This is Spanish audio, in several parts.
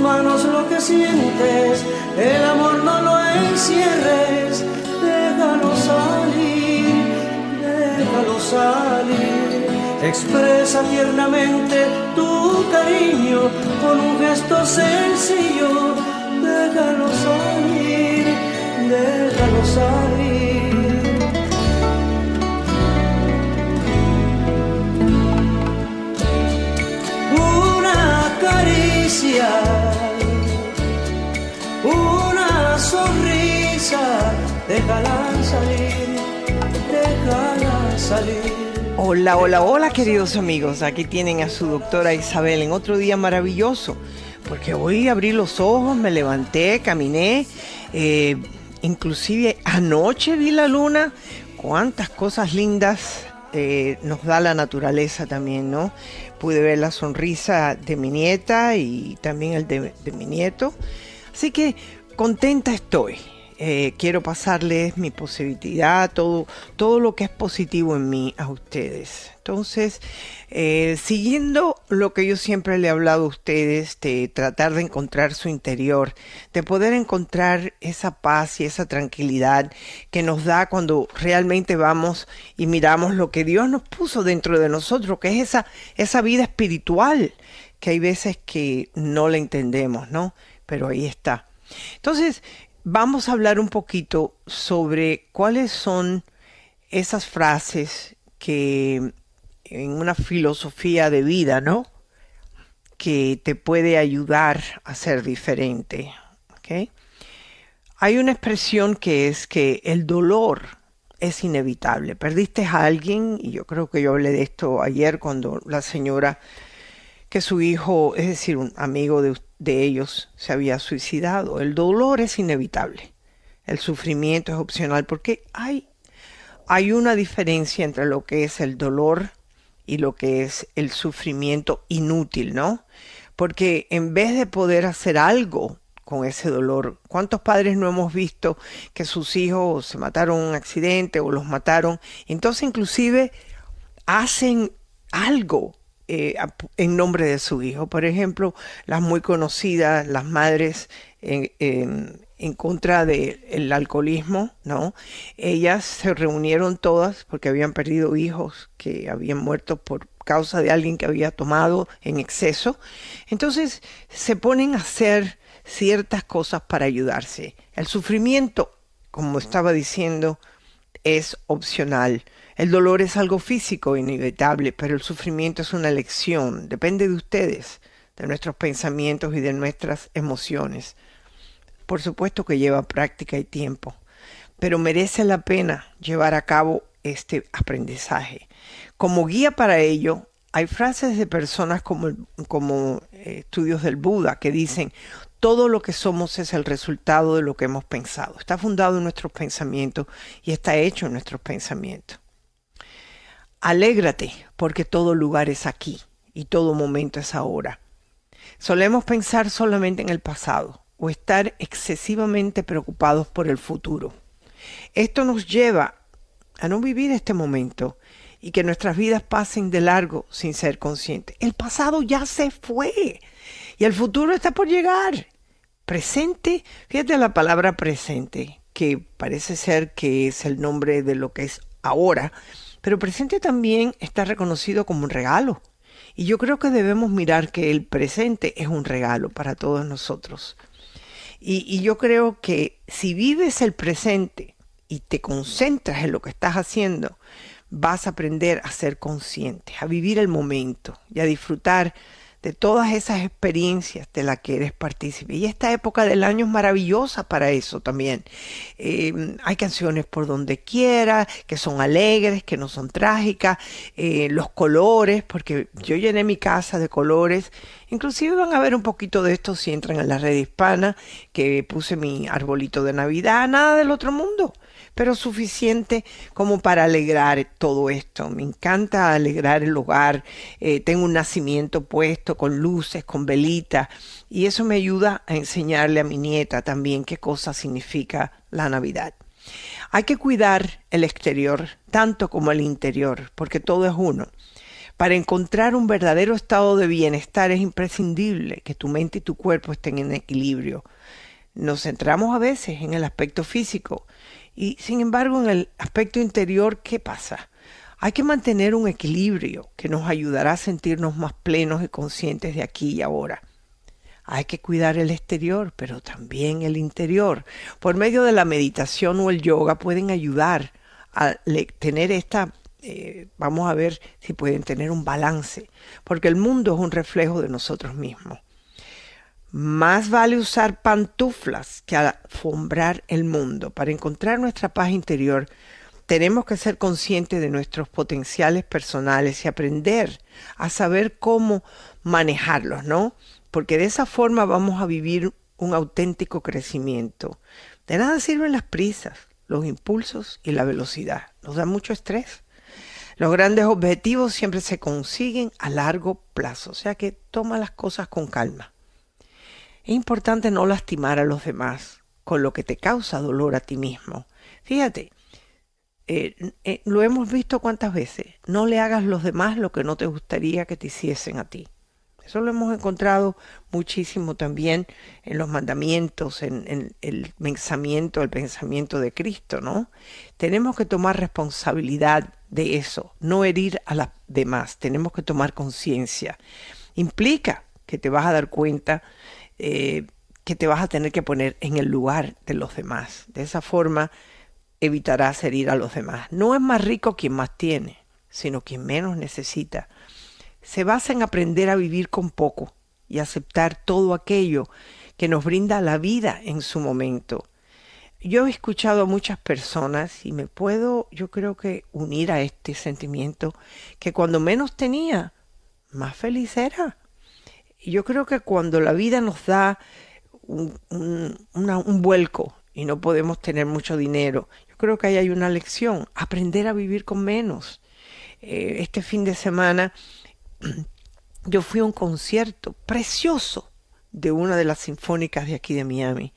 manos lo que sientes, el amor no lo encierres, déjalo salir, déjalo salir. Expresa tiernamente tu cariño con un gesto sencillo, déjalo salir, déjalo salir. una Hola, hola, hola queridos amigos, aquí tienen a su doctora Isabel en otro día maravilloso, porque hoy abrí los ojos, me levanté, caminé, eh, inclusive anoche vi la luna, cuántas cosas lindas eh, nos da la naturaleza también, ¿no? Pude ver la sonrisa de mi nieta y también el de, mi nieto. Así que contenta estoy. Eh, quiero pasarles mi positividad, todo, todo lo que es positivo en mí a ustedes. Entonces, eh, siguiendo lo que yo siempre le he hablado a ustedes, de tratar de encontrar su interior, de poder encontrar esa paz y esa tranquilidad que nos da cuando realmente vamos y miramos lo que Dios nos puso dentro de nosotros, que es esa, esa vida espiritual, que hay veces que no la entendemos, ¿no? Pero ahí está. Entonces, vamos a hablar un poquito sobre cuáles son esas frases que en una filosofía de vida, ¿no? Que te puede ayudar a ser diferente. Hay una expresión que es que el dolor es inevitable. Perdiste a alguien, y yo creo que yo hablé de esto ayer cuando la señora, que su hijo, es decir, un amigo de, de ellos, se había suicidado. El dolor es inevitable. El sufrimiento es opcional porque hay, hay una diferencia entre lo que es el dolor y lo que es el sufrimiento inútil, ¿no? Porque en vez de poder hacer algo con ese dolor, ¿cuántos padres no hemos visto que sus hijos se mataron en un accidente o los mataron? Entonces inclusive hacen algo eh, en nombre de su hijo. Por ejemplo, las muy conocidas, las madres en, contra del alcoholismo, ¿no? Ellas se reunieron todas porque habían perdido hijos que habían muerto por causa de alguien que había tomado en exceso. Entonces se ponen a hacer ciertas cosas para ayudarse. El sufrimiento, como estaba diciendo, es opcional. El dolor es algo físico inevitable, pero el sufrimiento es una elección. Depende de ustedes, de nuestros pensamientos y de nuestras emociones. Por supuesto que lleva práctica y tiempo, pero merece la pena llevar a cabo este aprendizaje. Como guía para ello, hay frases de personas como, como eh, estudios del Buda que dicen, todo lo que somos es el resultado de lo que hemos pensado. Está fundado en nuestros pensamientos y está hecho en nuestros pensamientos. Alégrate porque todo lugar es aquí y todo momento es ahora. Solemos pensar solamente en el pasado, o estar excesivamente preocupados por el futuro. Esto nos lleva a no vivir este momento y que nuestras vidas pasen de largo sin ser conscientes. El pasado ya se fue y el futuro está por llegar. Presente, fíjate la palabra presente, que parece ser que es el nombre de lo que es ahora, pero presente también está reconocido como un regalo. Y yo creo que debemos mirar que el presente es un regalo para todos nosotros. Y, yo creo que si vives el presente y te concentras en lo que estás haciendo, vas a aprender a ser consciente, a vivir el momento y a disfrutar de todas esas experiencias de las que eres partícipe. Y esta época del año es maravillosa para eso también. Eh, hay canciones por donde quiera, que son alegres, que no son trágicas, eh, los colores, porque yo llené mi casa de colores. Inclusive van a ver un poquito de esto si entran en la red hispana, que puse mi arbolito de Navidad, nada del otro mundo pero suficiente como para alegrar todo esto. Me encanta alegrar el hogar. Eh, tengo un nacimiento puesto con luces, con velitas, y eso me ayuda a enseñarle a mi nieta también qué cosa significa la Navidad. Hay que cuidar el exterior tanto como el interior, porque todo es uno. Para encontrar un verdadero estado de bienestar es imprescindible que tu mente y tu cuerpo estén en equilibrio. Nos centramos a veces en el aspecto físico y sin embargo en el aspecto interior, ¿qué pasa? Hay que mantener un equilibrio que nos ayudará a sentirnos más plenos y conscientes de aquí y ahora. Hay que cuidar el exterior, pero también el interior. Por medio de la meditación o el yoga pueden ayudar a tener esta eh, vamos a ver si pueden tener un balance, porque el mundo es un reflejo de nosotros mismos. Más vale usar pantuflas que alfombrar el mundo. Para encontrar nuestra paz interior, tenemos que ser conscientes de nuestros potenciales personales y aprender a saber cómo manejarlos, ¿no? Porque de esa forma vamos a vivir un auténtico crecimiento. De nada sirven las prisas, los impulsos y la velocidad. Nos da mucho estrés. Los grandes objetivos siempre se consiguen a largo plazo, o sea que toma las cosas con calma. Es importante no lastimar a los demás con lo que te causa dolor a ti mismo. Fíjate, eh, eh, lo hemos visto cuántas veces. No le hagas a los demás lo que no te gustaría que te hiciesen a ti. Eso lo hemos encontrado muchísimo también en los mandamientos, en, en, el pensamiento, el pensamiento de Cristo, ¿no? Tenemos que tomar responsabilidad de eso, no herir a las demás, tenemos que tomar conciencia. Implica que te vas a dar cuenta eh, que te vas a tener que poner en el lugar de los demás. De esa forma evitarás herir a los demás. No es más rico quien más tiene, sino quien menos necesita. Se basa en aprender a vivir con poco y aceptar todo aquello que nos brinda la vida en su momento yo he escuchado a muchas personas y me puedo, yo creo que unir a este sentimiento que cuando menos tenía, más feliz era. Yo creo que cuando la vida nos da un, un, vuelco y no podemos tener mucho dinero, yo creo que ahí hay una lección, aprender a vivir con menos. Eh, este fin de semana yo fui a un concierto precioso de una de las sinfónicas de aquí de Miami.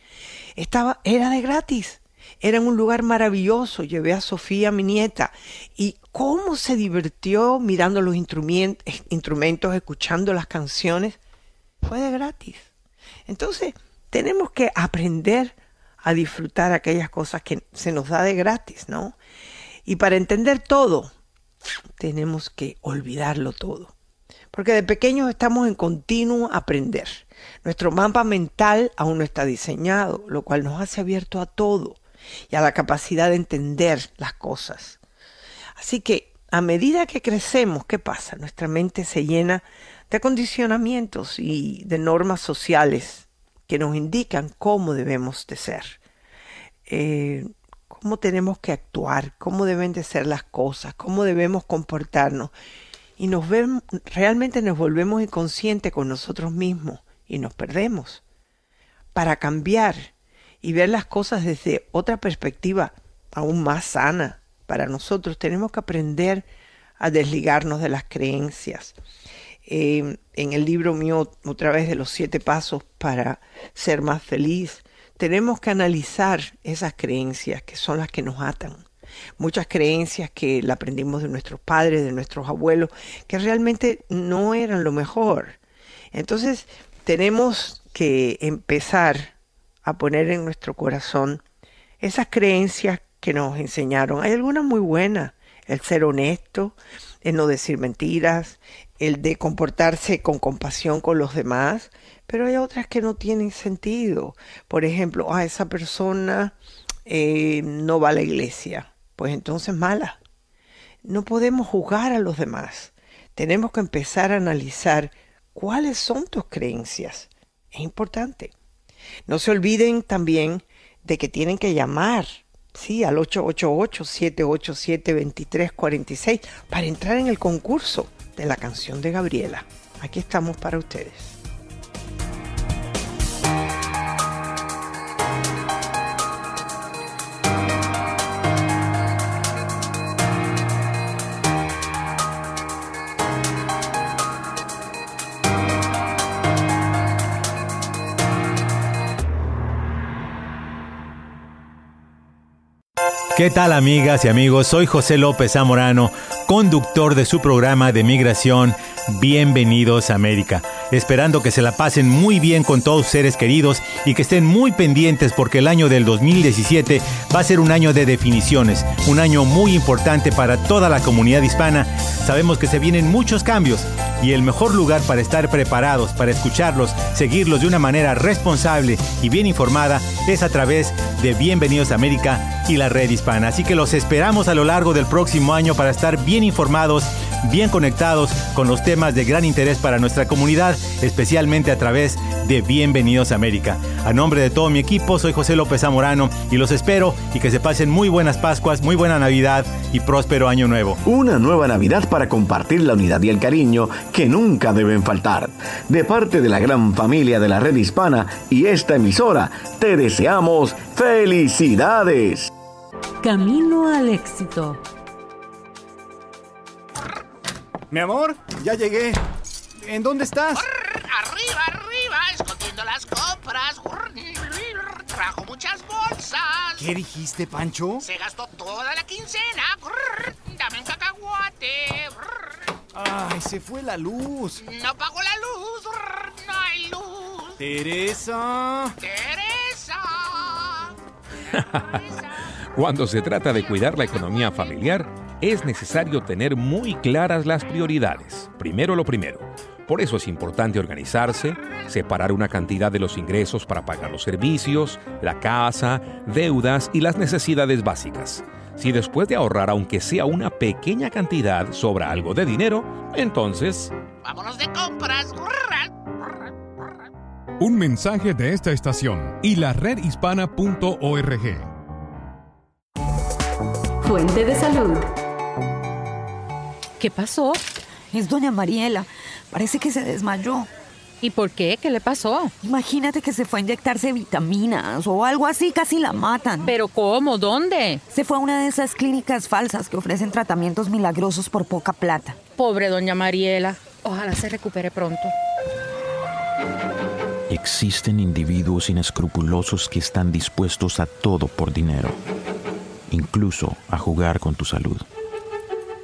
Estaba, era de gratis. Era en un lugar maravilloso. Llevé a Sofía, mi nieta, y cómo se divirtió mirando los instrumentos, escuchando las canciones. Fue de gratis. Entonces, tenemos que aprender a disfrutar aquellas cosas que se nos da de gratis, ¿no? Y para entender todo, tenemos que olvidarlo todo. Porque de pequeños estamos en continuo aprender. Nuestro mapa mental aún no está diseñado, lo cual nos hace abierto a todo y a la capacidad de entender las cosas. Así que a medida que crecemos, ¿qué pasa? Nuestra mente se llena de condicionamientos y de normas sociales que nos indican cómo debemos de ser, eh, cómo tenemos que actuar, cómo deben de ser las cosas, cómo debemos comportarnos. Y nos vemos, realmente nos volvemos inconscientes con nosotros mismos y nos perdemos. Para cambiar y ver las cosas desde otra perspectiva aún más sana para nosotros, tenemos que aprender a desligarnos de las creencias. Eh, en el libro mío, otra vez de los siete pasos para ser más feliz, tenemos que analizar esas creencias que son las que nos atan. Muchas creencias que la aprendimos de nuestros padres, de nuestros abuelos, que realmente no eran lo mejor. Entonces, tenemos que empezar a poner en nuestro corazón esas creencias que nos enseñaron. Hay algunas muy buenas, el ser honesto, el no decir mentiras, el de comportarse con compasión con los demás, pero hay otras que no tienen sentido. Por ejemplo, a ah, esa persona eh, no va a la iglesia, pues entonces mala. No podemos juzgar a los demás. Tenemos que empezar a analizar cuáles son tus creencias. Es importante. No se olviden también de que tienen que llamar, sí, al 888-787-2346 para entrar en el concurso de la canción de Gabriela. Aquí estamos para ustedes. ¿Qué tal amigas y amigos? Soy José López Zamorano, conductor de su programa de migración Bienvenidos a América esperando que se la pasen muy bien con todos seres queridos y que estén muy pendientes porque el año del 2017 va a ser un año de definiciones, un año muy importante para toda la comunidad hispana. Sabemos que se vienen muchos cambios y el mejor lugar para estar preparados, para escucharlos, seguirlos de una manera responsable y bien informada es a través de Bienvenidos a América y la red hispana. Así que los esperamos a lo largo del próximo año para estar bien informados, bien conectados con los temas de gran interés para nuestra comunidad especialmente a través de Bienvenidos a América. A nombre de todo mi equipo, soy José López Zamorano y los espero y que se pasen muy buenas Pascuas, muy buena Navidad y próspero Año Nuevo. Una nueva Navidad para compartir la unidad y el cariño que nunca deben faltar. De parte de la gran familia de la red hispana y esta emisora, te deseamos felicidades. Camino al éxito. Mi amor, ya llegué. ¿En dónde estás? Arriba, arriba, escondiendo las compras. Trajo muchas bolsas. ¿Qué dijiste, Pancho? Se gastó toda la quincena. Dame un cacahuate. Ay, se fue la luz. No pagó la luz. No hay luz. Teresa. Teresa. Cuando se trata de cuidar la economía familiar, es necesario tener muy claras las prioridades. Primero lo primero por eso es importante organizarse, separar una cantidad de los ingresos para pagar los servicios, la casa, deudas y las necesidades básicas. Si después de ahorrar aunque sea una pequeña cantidad sobra algo de dinero, entonces... Vámonos de compras. Un mensaje de esta estación y la redhispana.org. Fuente de salud. ¿Qué pasó? Es doña Mariela. Parece que se desmayó. ¿Y por qué? ¿Qué le pasó? Imagínate que se fue a inyectarse vitaminas o algo así, casi la matan. ¿Pero cómo? ¿Dónde? Se fue a una de esas clínicas falsas que ofrecen tratamientos milagrosos por poca plata. Pobre doña Mariela. Ojalá se recupere pronto. Existen individuos inescrupulosos que están dispuestos a todo por dinero, incluso a jugar con tu salud.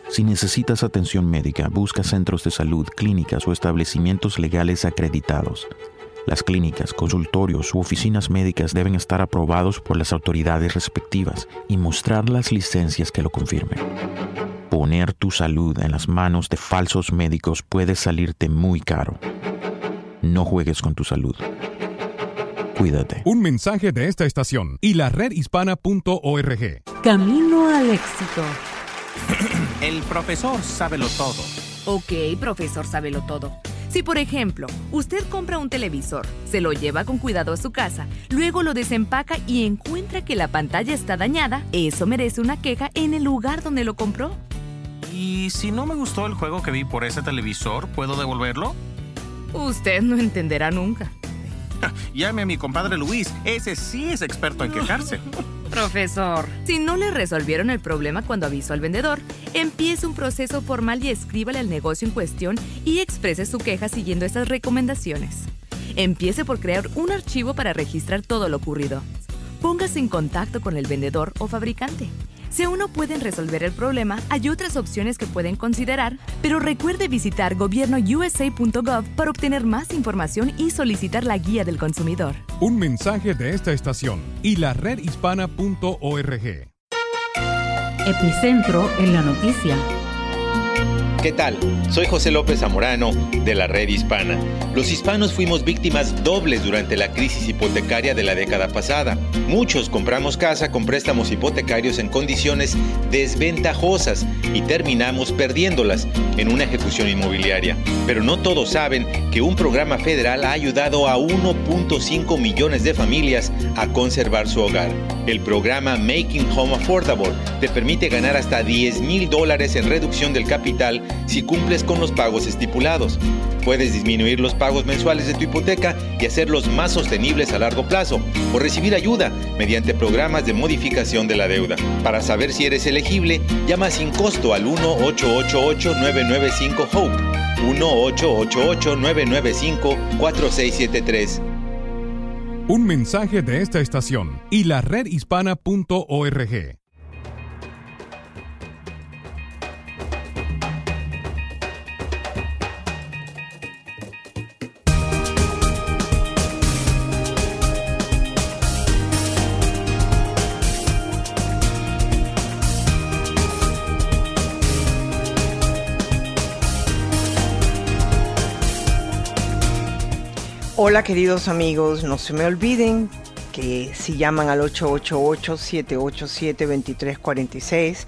Si necesitas atención médica, busca centros de salud, clínicas o establecimientos legales acreditados. Las clínicas, consultorios u oficinas médicas deben estar aprobados por las autoridades respectivas y mostrar las licencias que lo confirmen. Poner tu salud en las manos de falsos médicos puede salirte muy caro. No juegues con tu salud. Cuídate. Un mensaje de esta estación y la redhispana.org. Camino al éxito. El profesor sábelo todo. Ok, profesor sábelo todo. Si por ejemplo, usted compra un televisor, se lo lleva con cuidado a su casa, luego lo desempaca y encuentra que la pantalla está dañada, eso merece una queja en el lugar donde lo compró. ¿Y si no me gustó el juego que vi por ese televisor, puedo devolverlo? Usted no entenderá nunca. Llame a mi compadre Luis, ese sí es experto en quejarse. Profesor, si no le resolvieron el problema cuando avisó al vendedor, empiece un proceso formal y escríbale al negocio en cuestión y exprese su queja siguiendo estas recomendaciones. Empiece por crear un archivo para registrar todo lo ocurrido. Póngase en contacto con el vendedor o fabricante. Si aún no pueden resolver el problema, hay otras opciones que pueden considerar, pero recuerde visitar gobiernousa.gov para obtener más información y solicitar la guía del consumidor. Un mensaje de esta estación y la redhispana.org. Epicentro en la noticia. ¿Qué tal? Soy José López Zamorano de la Red Hispana. Los hispanos fuimos víctimas dobles durante la crisis hipotecaria de la década pasada. Muchos compramos casa con préstamos hipotecarios en condiciones desventajosas y terminamos perdiéndolas en una ejecución inmobiliaria. Pero no todos saben que un programa federal ha ayudado a 1.5 millones de familias a conservar su hogar. El programa Making Home Affordable te permite ganar hasta 10 mil dólares en reducción del capital si cumples con los pagos estipulados. Puedes disminuir los pagos mensuales de tu hipoteca y hacerlos más sostenibles a largo plazo o recibir ayuda mediante programas de modificación de la deuda. Para saber si eres elegible, llama sin costo al 1-888-995-HOPE. 1-888-995-4673. Un mensaje de esta estación y la redhispana.org. Hola queridos amigos, no se me olviden que si llaman al 888-787-2346,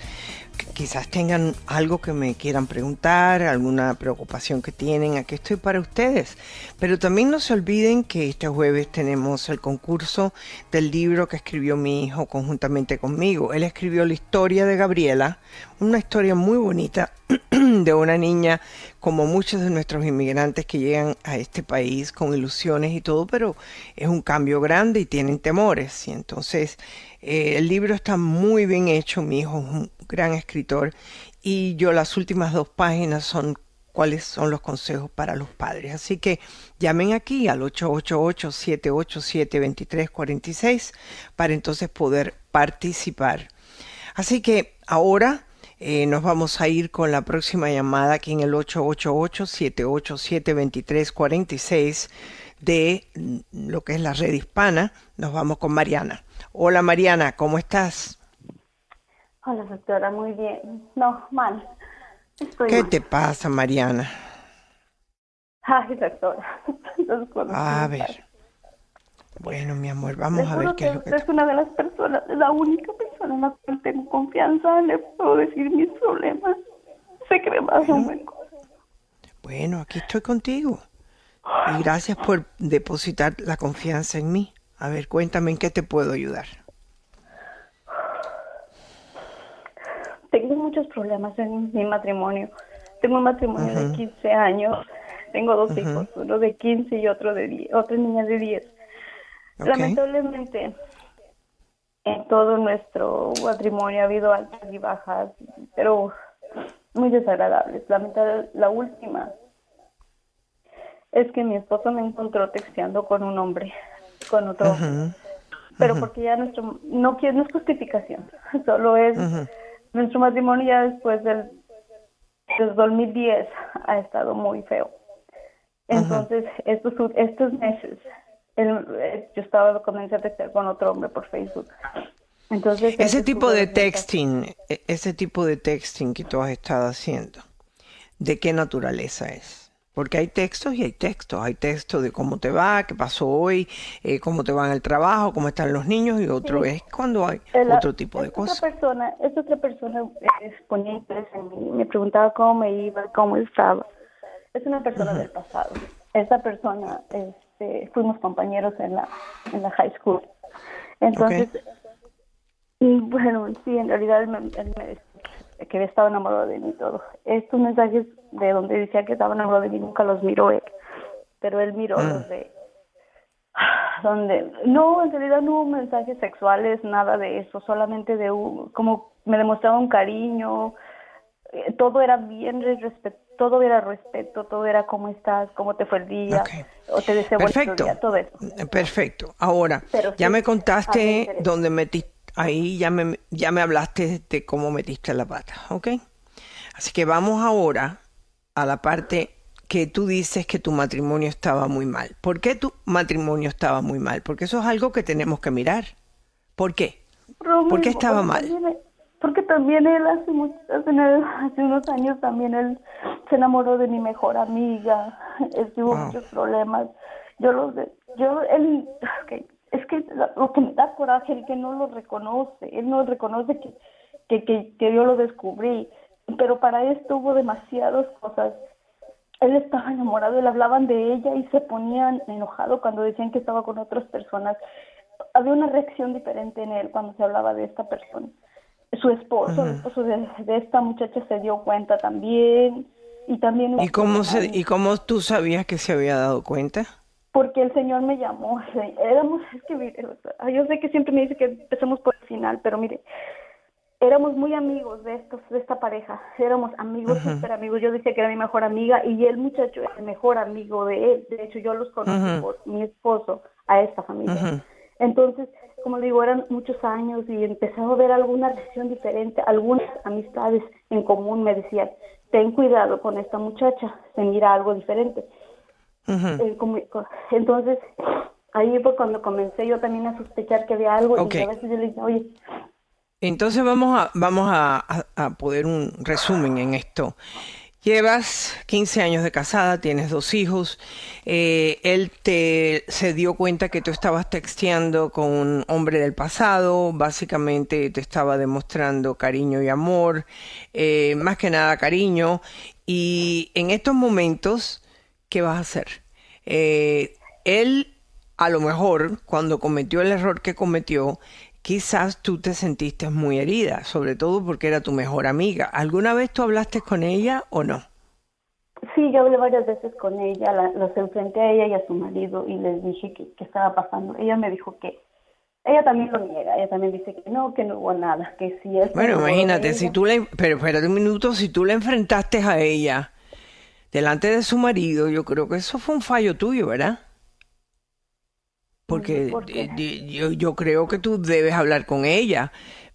quizás tengan algo que me quieran preguntar, alguna preocupación que tienen, aquí estoy para ustedes. Pero también no se olviden que este jueves tenemos el concurso del libro que escribió mi hijo conjuntamente conmigo. Él escribió la historia de Gabriela, una historia muy bonita de una niña como muchos de nuestros inmigrantes que llegan a este país con ilusiones y todo, pero es un cambio grande y tienen temores. Y entonces eh, el libro está muy bien hecho, mi hijo gran escritor y yo las últimas dos páginas son cuáles son los consejos para los padres. Así que llamen aquí al 888-787-2346 para entonces poder participar. Así que ahora eh, nos vamos a ir con la próxima llamada aquí en el 888-787-2346 de lo que es la red hispana. Nos vamos con Mariana. Hola Mariana, ¿cómo estás? Hola doctora, muy bien. No, mal. Estoy ¿Qué mal. te pasa, Mariana? Ay, doctora. A que ver. Bueno, mi amor, vamos a ver qué es lo que que... es una de las personas, la única persona en la cual tengo confianza, le puedo decir mis problemas. Sé que me va a hacer un buen Bueno, aquí estoy contigo. Y gracias por depositar la confianza en mí. A ver, cuéntame en qué te puedo ayudar. Tengo muchos problemas en mi matrimonio. Tengo un matrimonio de 15 años. Tengo dos hijos, uno de 15 y otro de 10, otra niña de 10. Ok. Lamentablemente, en todo nuestro matrimonio ha habido altas y bajas, pero muy desagradables. Lamentable, la última es que mi esposo me encontró texteando con un hombre, con otro hombre. Ujú, Pero porque ya nuestro, no, no es justificación, solo es. Nuestro matrimonio ya después del, del 2010 ha estado muy feo. Entonces, estos, estos meses, él- eh, yo estaba comenzando a textear con otro hombre por Facebook. Entonces, Ese tipo de texting, e- ese tipo de texting que tú has estado haciendo, ¿de qué naturaleza es? Porque hay textos y hay textos. Hay textos de cómo te va, qué pasó hoy, eh, cómo te va en el trabajo, cómo están los niños, y otro Sí. es cuando hay El- otro tipo de cosas. Otra persona, esta otra persona eh, ponía interés en mí, me preguntaba cómo me iba, cómo estaba. Es una persona del pasado. Esta persona, este, fuimos compañeros en la, en la high school. Entonces, y bueno, sí, en realidad él me, él me que estaba enamorado de mí y todo. Estos mensajes de donde decía que estaba enamorado de mí nunca los miró él, pero él miró Mm. los de donde no en realidad no hubo mensajes sexuales nada de eso solamente de un- como me demostraba un cariño eh, todo era bien respeto todo era respeto todo era cómo estás cómo te fue el día o te deseo Perfecto. día todo eso Perfecto. Ahora, Pero ya sí, me contaste dónde metiste, ahí ya me, ya me hablaste de cómo metiste la pata, ¿ok? Así que vamos ahora a la parte que tú dices que tu matrimonio estaba muy mal. ¿Por qué tu matrimonio estaba muy mal? Porque eso es algo que tenemos que mirar. ¿Por qué? Lo ¿Por qué estaba mal? también- porque también él hace, mucho- hace, unos años también él se enamoró de mi mejor amiga, él tuvo Wow. muchos problemas. Yo los yo él ok, es que lo que me da coraje es que no lo reconoce, él no reconoce que, que, que, que yo lo descubrí, pero para esto hubo demasiadas cosas. Él estaba enamorado, le hablaban de ella y se ponían enojado cuando decían que estaba con otras personas. Había una reacción diferente en él cuando se hablaba de esta persona. Su esposo, el esposo de, de esta muchacha se dio cuenta también y también ¿Y cómo, se, ¿Y cómo tú sabías que se había dado cuenta? Porque el señor me llamó. Éramos, es que mire, yo sé que siempre me dice que empecemos por el final, pero mire, éramos muy amigos de estos, de esta pareja. Éramos amigos, Ujú. súper amigos. Yo decía que era mi mejor amiga y el muchacho era el mejor amigo de él. De hecho, yo los conocí Ujú. por mi esposo a esta familia. Entonces, como digo, eran muchos años y empezaba a ver alguna relación diferente, algunas amistades en común me decían, ten cuidado con esta muchacha, se mira algo diferente. Eh, entonces, ahí fue cuando comencé yo también a sospechar que había algo y a veces yo le dije, oye, Entonces vamos a, vamos a, poner un resumen en esto. Llevas 15 años de casada, tienes dos hijos. Eh, él te se dio cuenta que tú estabas texteando con un hombre del pasado. Básicamente te estaba demostrando cariño y amor, eh, más que nada cariño. Y en estos momentos, ¿qué vas a hacer? Eh, él, a lo mejor, cuando cometió el error que cometió, quizás tú te sentiste muy herida, sobre todo porque era tu mejor amiga. ¿Alguna vez tú hablaste con ella o no? Sí, yo hablé varias veces con ella, la- los enfrenté a ella y a su marido y les dije que, que estaba pasando. Ella me dijo que ella también lo niega, ella también dice que no, que no hubo nada, que sí es. Bueno, imagínate, si tú le... Pero espérate un minuto, si tú le enfrentaste a ella delante de su marido, yo creo que eso fue un fallo tuyo, ¿verdad? Porque yo, yo creo que tú debes hablar con ella,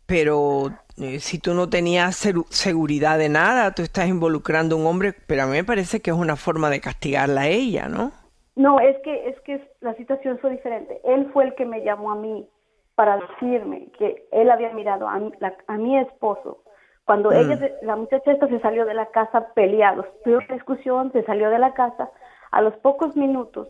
pero eh, si tú no tenías seguridad de nada, tú estás involucrando a un hombre, pero a mí me parece que es una forma de castigarla a ella, ¿no? No, es que es que la situación fue diferente. Él fue el que me llamó a mí para decirme que él había mirado a mi, la- a mi esposo cuando Mm. ella, la muchacha esta se salió de la casa peleados, tuvo una discusión, se salió de la casa. A los pocos minutos,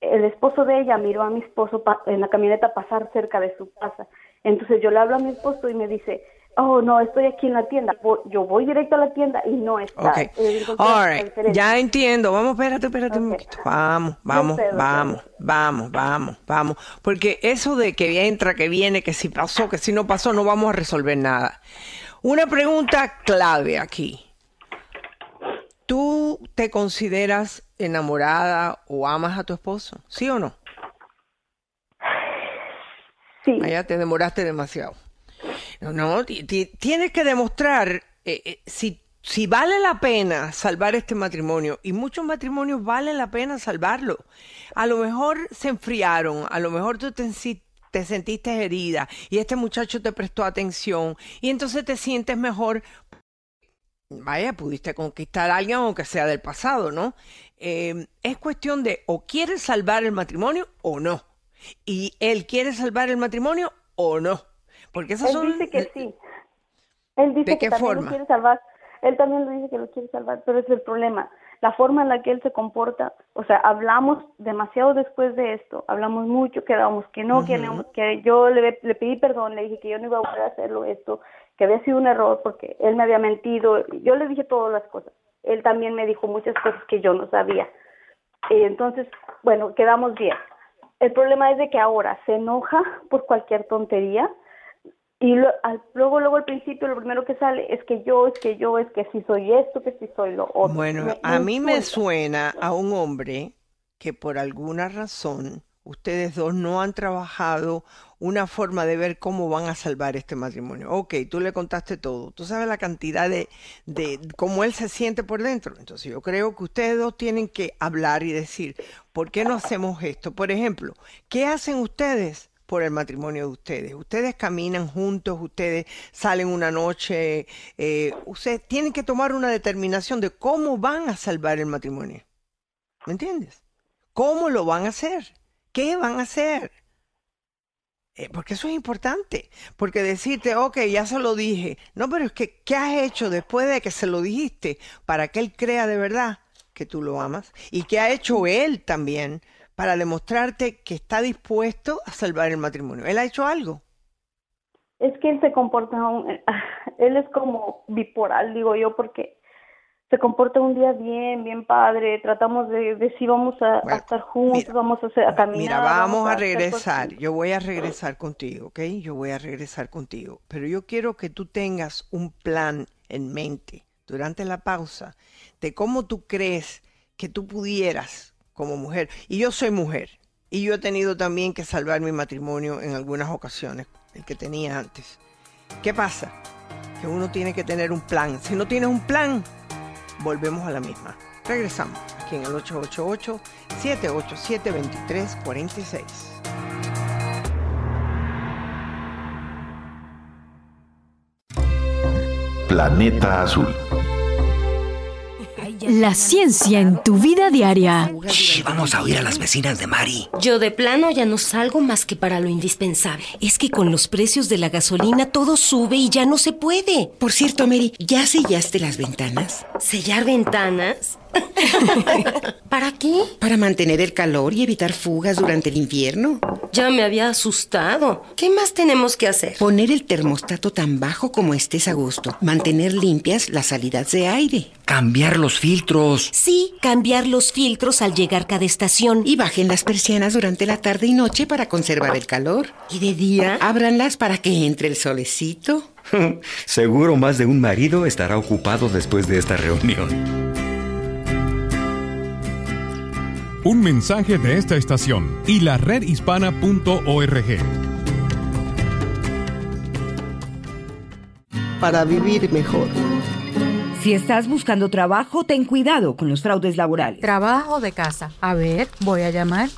el esposo de ella miró a mi esposo pa- en la camioneta pasar cerca de su casa. Entonces yo le hablo a mi esposo y me dice, oh no, estoy aquí en la tienda. Yo voy directo a la tienda y no está. Ok. Entonces, All right. Ya entiendo. Vamos, espérate, espérate un poquito. Vamos, vamos, vamos, vamos, vamos, vamos. Porque eso de que entra, que viene, que si pasó, que si no pasó, no vamos a resolver nada. Una pregunta clave aquí. ¿Tú te consideras enamorada o amas a tu esposo? ¿Sí o no? Sí. Allá te demoraste demasiado. No, no, ti- ti- tienes que demostrar eh, eh, si, si vale la pena salvar este matrimonio, y muchos matrimonios vale la pena salvarlo. A lo mejor se enfriaron, a lo mejor tú te, te sentiste herida y este muchacho te prestó atención y entonces te sientes mejor. Vaya, pudiste conquistar a alguien aunque sea del pasado, ¿no? Eh, es cuestión de o quieres salvar el matrimonio o no. Y él quiere salvar el matrimonio o no. Porque esas Él son... dice que sí. Él dice ¿De que qué también forma? lo quiere salvar. Él también lo dice que lo quiere salvar, pero es el problema. La forma en la que él se comporta, o sea, hablamos demasiado después de esto, hablamos mucho, quedamos que no, que, no- que yo le, le pedí perdón, le dije que yo no iba a volver a hacerlo esto, que había sido un error porque él me había mentido. Yo le dije todas las cosas. Él también me dijo muchas cosas que yo no sabía. Y entonces, bueno, quedamos bien. El problema es de que ahora se enoja por cualquier tontería y lo- al- luego, luego al principio lo primero que sale es que yo, es que yo, es que si soy esto, que si soy lo otro. Bueno, Me- a mí me suena a un hombre que por alguna razón ustedes dos no han trabajado una forma de ver cómo van a salvar este matrimonio. Ok, tú le contaste todo. Tú sabes la cantidad de, de cómo él se siente por dentro. Entonces yo creo que ustedes dos tienen que hablar y decir, ¿por qué no hacemos esto? Por ejemplo, ¿qué hacen ustedes? Por el matrimonio de ustedes. Ustedes caminan juntos, ustedes salen una noche, eh, ustedes tienen que tomar una determinación de cómo van a salvar el matrimonio. ¿Me entiendes? ¿Cómo lo van a hacer? ¿Qué van a hacer? Eh, porque eso es importante. Porque decirte, ok, ya se lo dije. No, pero es que, ¿qué has hecho después de que se lo dijiste para que él crea de verdad que tú lo amas? ¿Y qué ha hecho él también para demostrarte que está dispuesto a salvar el matrimonio? ¿Él ha hecho algo? Es que él se comporta, un- él es como bipolar, digo yo, porque se comporta un día bien, bien padre, tratamos de, de si vamos a, a estar juntos, vamos a, hacer, a caminar. Mira, vamos a cosas. regresar. Yo voy a regresar contigo, ¿ok? Yo voy a regresar contigo. Pero yo quiero que tú tengas un plan en mente durante la pausa de cómo tú crees que tú pudieras como mujer. Y yo soy mujer. Y yo he tenido también que salvar mi matrimonio en algunas ocasiones, el que tenía antes. ¿Qué pasa? Que uno tiene que tener un plan. Si no tienes un plan, volvemos a la misma. Regresamos aquí en el 888-787-2346. Planeta Azul. La ciencia en tu vida diaria. Shh, vamos a oír a las vecinas de Mari. Yo de plano ya no salgo más que para lo indispensable. Es que con los precios de la gasolina todo sube y ya no se puede. Por cierto, Mary, ¿ya sellaste las ventanas? ¿Sellar ventanas? ¿Para qué? Para mantener el calor y evitar fugas durante el invierno. Ya me había asustado. ¿Qué más tenemos que hacer? Poner el termostato tan bajo como estés a gusto. Mantener limpias las salidas de aire. Cambiar los filtros. Sí, cambiar los filtros al llegar cada estación. Y bajen las persianas durante la tarde y noche para conservar el calor. ¿Y de día? Ábranlas para que entre el solecito. Seguro más de un marido estará ocupado después de esta reunión. Un mensaje de esta estación y la redhispana.org. Para vivir mejor. Si estás buscando trabajo, ten cuidado con los fraudes laborales. Trabajo de casa. A ver, voy a llamar.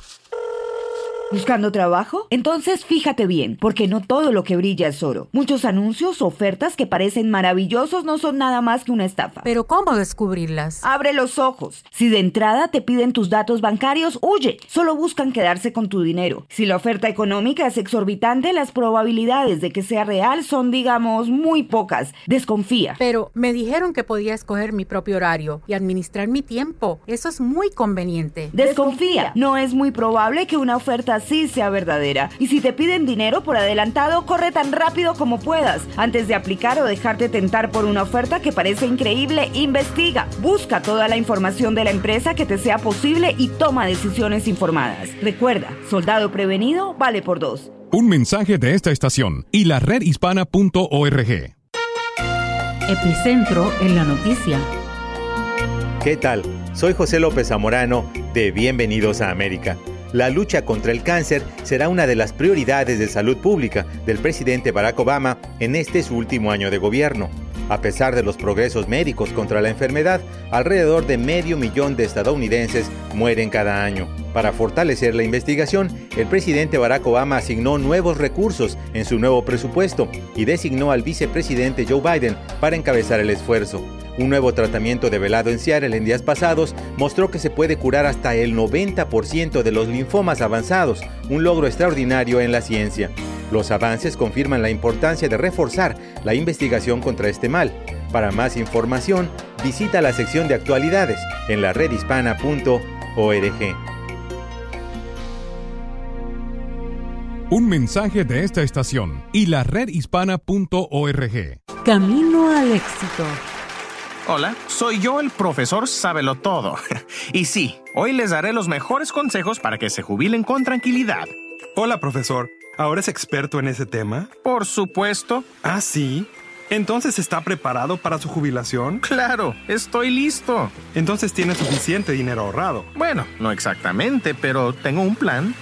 ¿Buscando trabajo? Entonces fíjate bien, porque no todo lo que brilla es oro. Muchos anuncios, ofertas que parecen maravillosos no son nada más que una estafa. Pero ¿cómo descubrirlas? Abre los ojos. Si de entrada te piden tus datos bancarios, huye. Solo buscan quedarse con tu dinero. Si la oferta económica es exorbitante, las probabilidades de que sea real son, digamos, muy pocas. Desconfía. Pero me dijeron que podía escoger mi propio horario y administrar mi tiempo. Eso es muy conveniente. Desconfía. No es muy probable que una oferta así sea verdadera. Y si te piden dinero por adelantado, corre tan rápido como puedas. Antes de aplicar o dejarte tentar por una oferta que parece increíble, investiga. Busca toda la información de la empresa que te sea posible y toma decisiones informadas. Recuerda, soldado prevenido vale por dos. Un mensaje de esta estación y la redhispana.org. Epicentro en la noticia. ¿Qué tal? Soy José López Zamorano de Bienvenidos a América. La lucha contra el cáncer será una de las prioridades de salud pública del presidente Barack Obama en este su último año de gobierno. A pesar de los progresos médicos contra la enfermedad, alrededor de medio millón de estadounidenses mueren cada año. Para fortalecer la investigación, el presidente Barack Obama asignó nuevos recursos en su nuevo presupuesto y designó al vicepresidente Joe Biden para encabezar el esfuerzo. Un nuevo tratamiento develado en Seattle en días pasados mostró que se puede curar hasta el 90% de los linfomas avanzados, un logro extraordinario en la ciencia. Los avances confirman la importancia de reforzar la investigación contra este mal. Para más información, visita la sección de actualidades en la redhispana.org. Un mensaje de esta estación y la redhispana.org. Camino al éxito. Hola, soy yo el profesor Sábelo Todo. y sí, hoy les daré los mejores consejos para que se jubilen con tranquilidad. Hola, profesor. ¿Ahora es experto en ese tema? Por supuesto. ¿Ah, sí? ¿Entonces está preparado para su jubilación? Claro, estoy listo. Entonces tiene suficiente dinero ahorrado. Bueno, no exactamente, pero tengo un plan.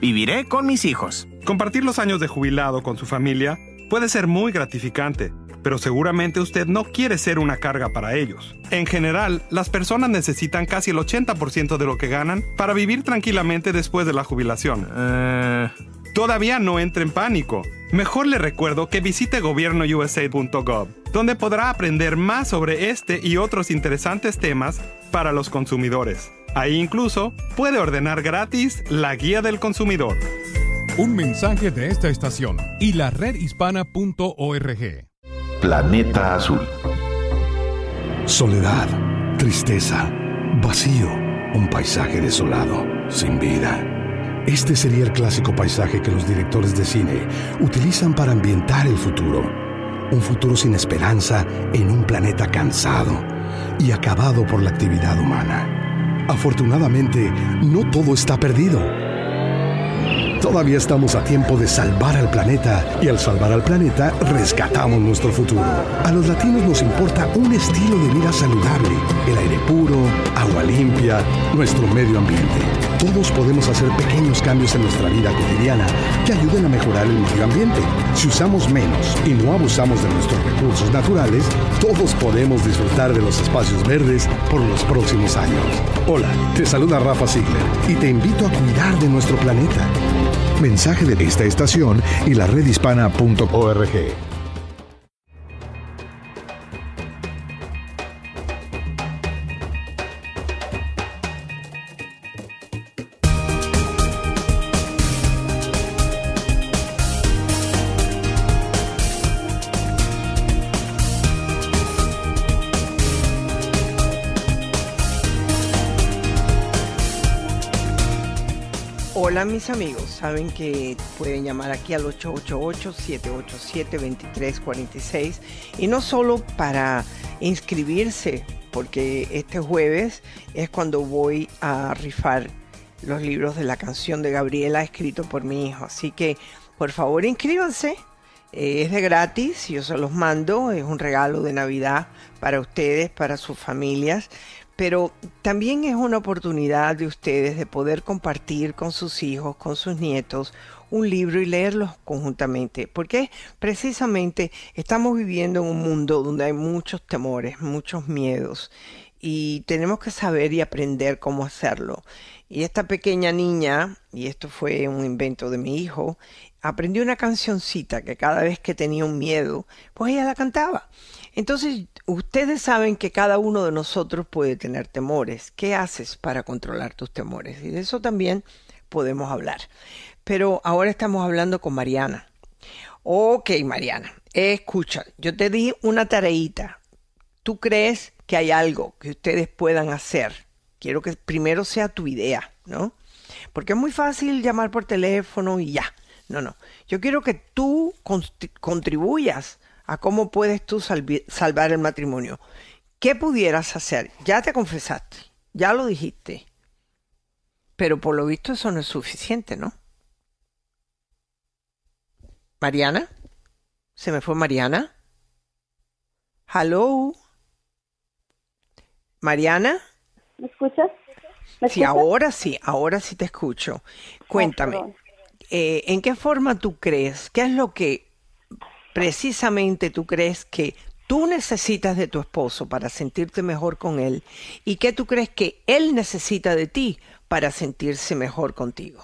Viviré con mis hijos. Compartir los años de jubilado con su familia puede ser muy gratificante, pero seguramente usted no quiere ser una carga para ellos. En general, las personas necesitan casi el 80% de lo que ganan para vivir tranquilamente después de la jubilación. Eh, Todavía no entre en pánico. Mejor le recuerdo que visite gobierno.usa.gov, donde podrá aprender más sobre este y otros interesantes temas para los consumidores. Ahí incluso puede ordenar gratis la guía del consumidor. Un mensaje de esta estación y la redhispana.org. Planeta Azul. Soledad, tristeza, vacío, un paisaje desolado, sin vida. Este sería el clásico paisaje que los directores de cine utilizan para ambientar el futuro. Un futuro sin esperanza en un planeta cansado y acabado por la actividad humana. Afortunadamente, no todo está perdido. Todavía estamos a tiempo de salvar al planeta y al salvar al planeta rescatamos nuestro futuro. A los latinos nos importa un estilo de vida saludable, el aire puro, agua limpia, nuestro medio ambiente. Todos podemos hacer pequeños cambios en nuestra vida cotidiana que ayuden a mejorar el medio ambiente. Si usamos menos y no abusamos de nuestros recursos naturales, todos podemos disfrutar de los espacios verdes por los próximos años. Hola, te saluda Rafa Ziegler y te invito a cuidar de nuestro planeta mensaje de esta estación y la red redhispana.org. Hola mis amigos, saben que pueden llamar aquí al 888-787-2346 y no solo para inscribirse, porque este jueves es cuando voy a rifar los libros de la canción de Gabriela escrito por mi hijo, así que por favor inscríbanse. Eh, es de gratis, yo se los mando, es un regalo de Navidad para ustedes, para sus familias pero también es una oportunidad de ustedes de poder compartir con sus hijos, con sus nietos, un libro y leerlos conjuntamente, porque precisamente estamos viviendo en un mundo donde hay muchos temores, muchos miedos, y tenemos que saber y aprender cómo hacerlo. Y esta pequeña niña, y esto fue un invento de mi hijo, aprendió una cancioncita que cada vez que tenía un miedo, pues ella la cantaba. Entonces, ustedes saben que cada uno de nosotros puede tener temores. ¿Qué haces para controlar tus temores? Y de eso también podemos hablar. Pero ahora estamos hablando con Mariana. Ok, Mariana, escucha, yo te di una tareita. ¿Tú crees que hay algo que ustedes puedan hacer? Quiero que primero sea tu idea, ¿no? Porque es muy fácil llamar por teléfono y ya. No, no. Yo quiero que tú contribuyas a cómo puedes tú salvar el matrimonio. ¿Qué pudieras hacer? Ya te confesaste, ya lo dijiste, pero por lo visto eso no es suficiente, ¿no? Mariana, ¿se me fue Mariana? Hello. Mariana. ¿Me escuchas? Sí, ahora sí, ahora sí te escucho. Cuéntame, eh, ¿en qué forma tú crees? ¿Qué es lo que precisamente tú crees que tú necesitas de tu esposo para sentirte mejor con él y qué tú crees que él necesita de ti para sentirse mejor contigo?